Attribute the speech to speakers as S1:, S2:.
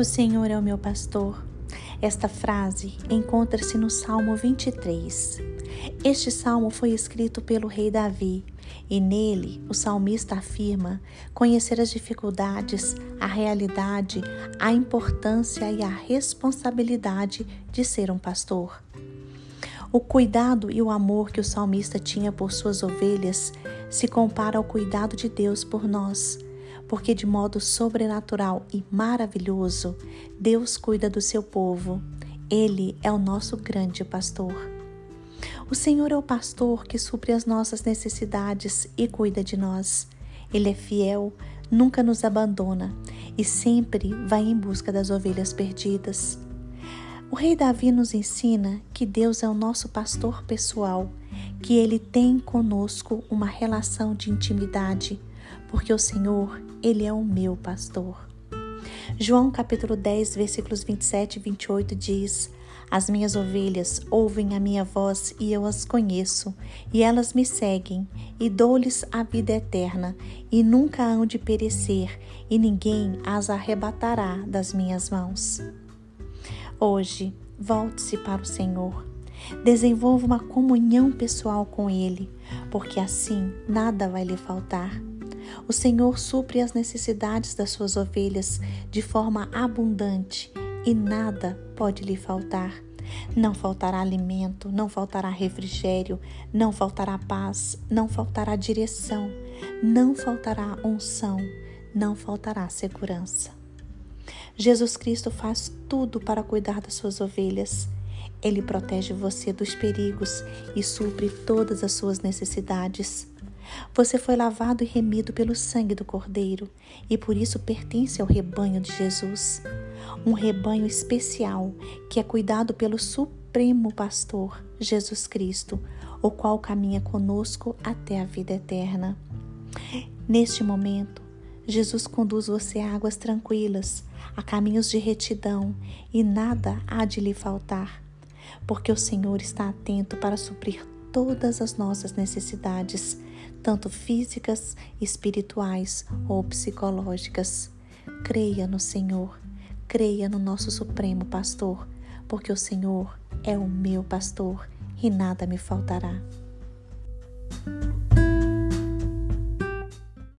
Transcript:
S1: O Senhor é o meu pastor. Esta frase encontra-se no Salmo 23. Este salmo foi escrito pelo rei Davi e nele o salmista afirma conhecer as dificuldades, a realidade, a importância e a responsabilidade de ser um pastor. O cuidado e o amor que o salmista tinha por suas ovelhas se compara ao cuidado de Deus por nós, porque de modo sobrenatural e maravilhoso, Deus cuida do seu povo. Ele é o nosso grande pastor. O Senhor é o pastor que supre as nossas necessidades e cuida de nós. Ele é fiel, nunca nos abandona e sempre vai em busca das ovelhas perdidas. O rei Davi nos ensina que Deus é o nosso pastor pessoal, que ele tem conosco uma relação de intimidade, porque o Senhor, ele é o meu pastor. João capítulo 10, versículos 27 e 28 diz: as minhas ovelhas ouvem a minha voz e eu as conheço, e elas me seguem, e dou-lhes a vida eterna, e nunca hão de perecer, e ninguém as arrebatará das minhas mãos. Hoje, volte-se para o Senhor. Desenvolva uma comunhão pessoal com Ele, porque assim nada vai lhe faltar. O Senhor supre as necessidades das suas ovelhas de forma abundante e nada pode lhe faltar. Não faltará alimento, não faltará refrigério, não faltará paz, não faltará direção, não faltará unção, não faltará segurança. Jesus Cristo faz tudo para cuidar das suas ovelhas. Ele protege você dos perigos e supre todas as suas necessidades. Você foi lavado e remido pelo sangue do Cordeiro e por isso pertence ao rebanho de Jesus. Um rebanho especial que é cuidado pelo Supremo Pastor, Jesus Cristo, o qual caminha conosco até a vida eterna. Neste momento, Jesus conduz você a águas tranquilas, a caminhos de retidão, e nada há de lhe faltar, porque o Senhor está atento para suprir todas as nossas necessidades, tanto físicas, espirituais ou psicológicas. Creia no Senhor, creia no nosso Supremo Pastor, porque o Senhor é o meu pastor e nada me faltará.